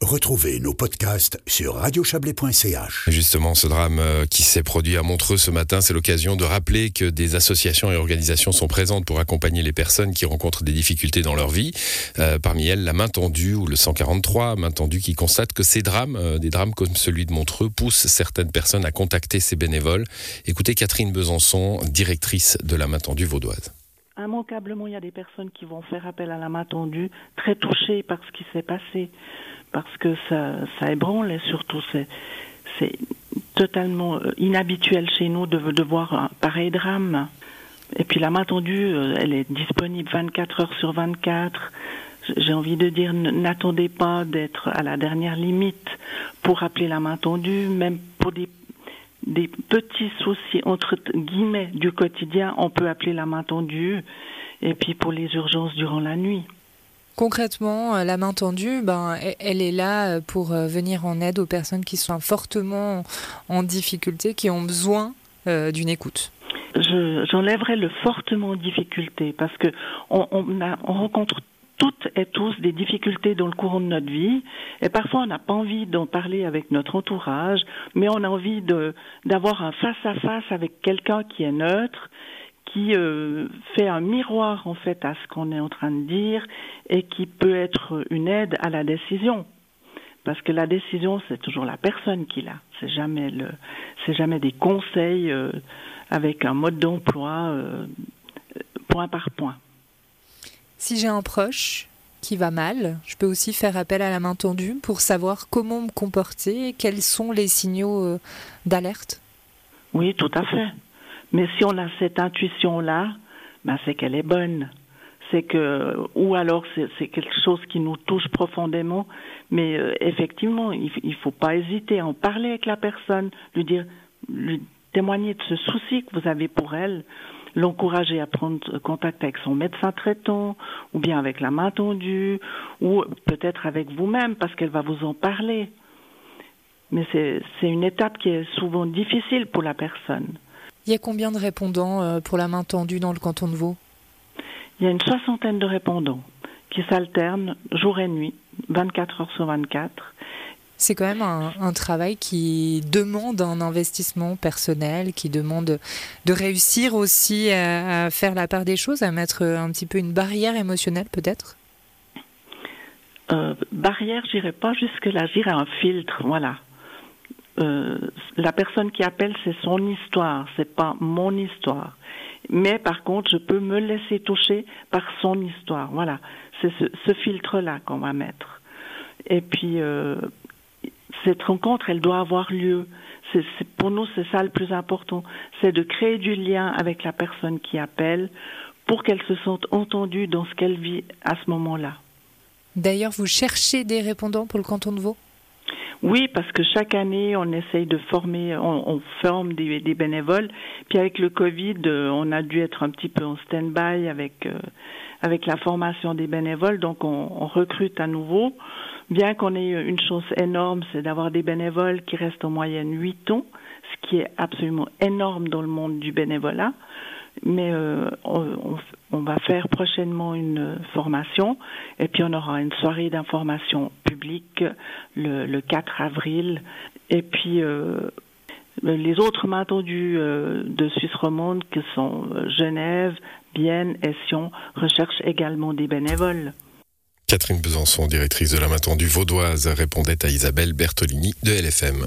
Retrouvez nos podcasts sur radiochablais.ch. Justement, ce drame euh, qui s'est produit à Montreux ce matin, c'est l'occasion de rappeler que des associations et organisations sont présentes pour accompagner les personnes qui rencontrent des difficultés dans leur vie. Euh, parmi elles, la main tendue ou le 143, main tendue qui constate que ces drames, euh, des drames comme celui de Montreux, poussent certaines personnes à contacter ces bénévoles. Écoutez Catherine Besançon, directrice de la main tendue vaudoise. Immanquablement, il y a des personnes qui vont faire appel à la main tendue, très touchées par ce qui s'est passé parce que ça, ça ébranle et surtout c'est, totalement euh, inhabituel chez nous de, de voir un pareil drame. Et puis la main tendue, euh, elle est disponible 24 heures sur 24. J'ai envie de dire, n'attendez pas d'être à la dernière limite pour appeler la main tendue, même pour des, des petits soucis entre guillemets du quotidien, on peut appeler la main tendue. Et puis pour les urgences durant la nuit. Concrètement, euh, la main tendue, ben, elle est là euh, pour euh, venir en aide aux personnes qui sont fortement en difficulté, qui ont besoin d'une écoute. J'enlèverai le fortement en difficulté parce que on, on rencontre toutes et tous des difficultés dans le courant de notre vie et parfois on n'a pas envie d'en parler avec notre entourage, mais on a envie d'avoir un face à face avec quelqu'un qui est neutre qui euh, fait un miroir en fait à ce qu'on est en train de dire et qui peut être une aide à la décision. Parce que la décision, c'est toujours la personne qui l'a. C'est jamais le, c'est jamais des conseils euh, avec un mode d'emploi euh, point par point. Si j'ai un proche qui va mal, je peux aussi faire appel à la main tendue pour savoir comment me comporter, quels sont les signaux d'alerte. Oui, tout à fait. Mais si on a cette intuition-là, ben c'est qu'elle est bonne. C'est que, ou alors c'est quelque chose qui nous touche profondément. Mais euh, effectivement, il ne faut pas hésiter à en parler avec la personne, lui dire, lui témoigner de ce souci que vous avez pour elle, l'encourager à prendre contact avec son médecin traitant, ou bien avec la main tendue, ou peut-être avec vous-même, parce qu'elle va vous en parler. Mais c'est une étape qui est souvent difficile pour la personne. Il y a combien de répondants euh, pour la main tendue dans le canton de Vaud? Il y a une soixantaine de répondants qui s'alternent jour et nuit, 24 heures sur 24. C'est quand même un, travail qui demande un investissement personnel, qui demande de réussir aussi à, faire la part des choses, à mettre un petit peu une barrière émotionnelle peut-être? Euh, Barrière, j'irai pas jusque-là, j'irai un filtre, voilà. Euh, la personne qui appelle, c'est son histoire, c'est pas mon histoire. Mais par contre, je peux me laisser toucher par son histoire. Voilà, c'est ce, filtre-là qu'on va mettre. Et puis, euh, cette rencontre, elle doit avoir lieu. Pour nous, c'est ça le plus important, c'est de créer du lien avec la personne qui appelle pour qu'elle se sente entendue dans ce qu'elle vit à ce moment-là. D'ailleurs, vous cherchez des répondants pour le canton de Vaud? Oui, parce que chaque année, on essaye de former, on, forme des, bénévoles. Puis avec le Covid, euh, on a dû être un petit peu en stand-by avec euh, avec la formation des bénévoles, donc on, on recrute à nouveau. Bien qu'on ait une chose énorme, c'est d'avoir des bénévoles qui restent en moyenne huit ans, ce qui est absolument énorme dans le monde du bénévolat mais euh, on, va faire prochainement une formation et puis on aura une soirée d'information publique le, le, 4 avril et puis euh, les autres mains euh, de Suisse romande que sont euh, Genève, Bienne et Sion recherchent également des bénévoles. Catherine Besançon, directrice de la main tendue vaudoise, répondait à Isabelle Bertolini de LFM.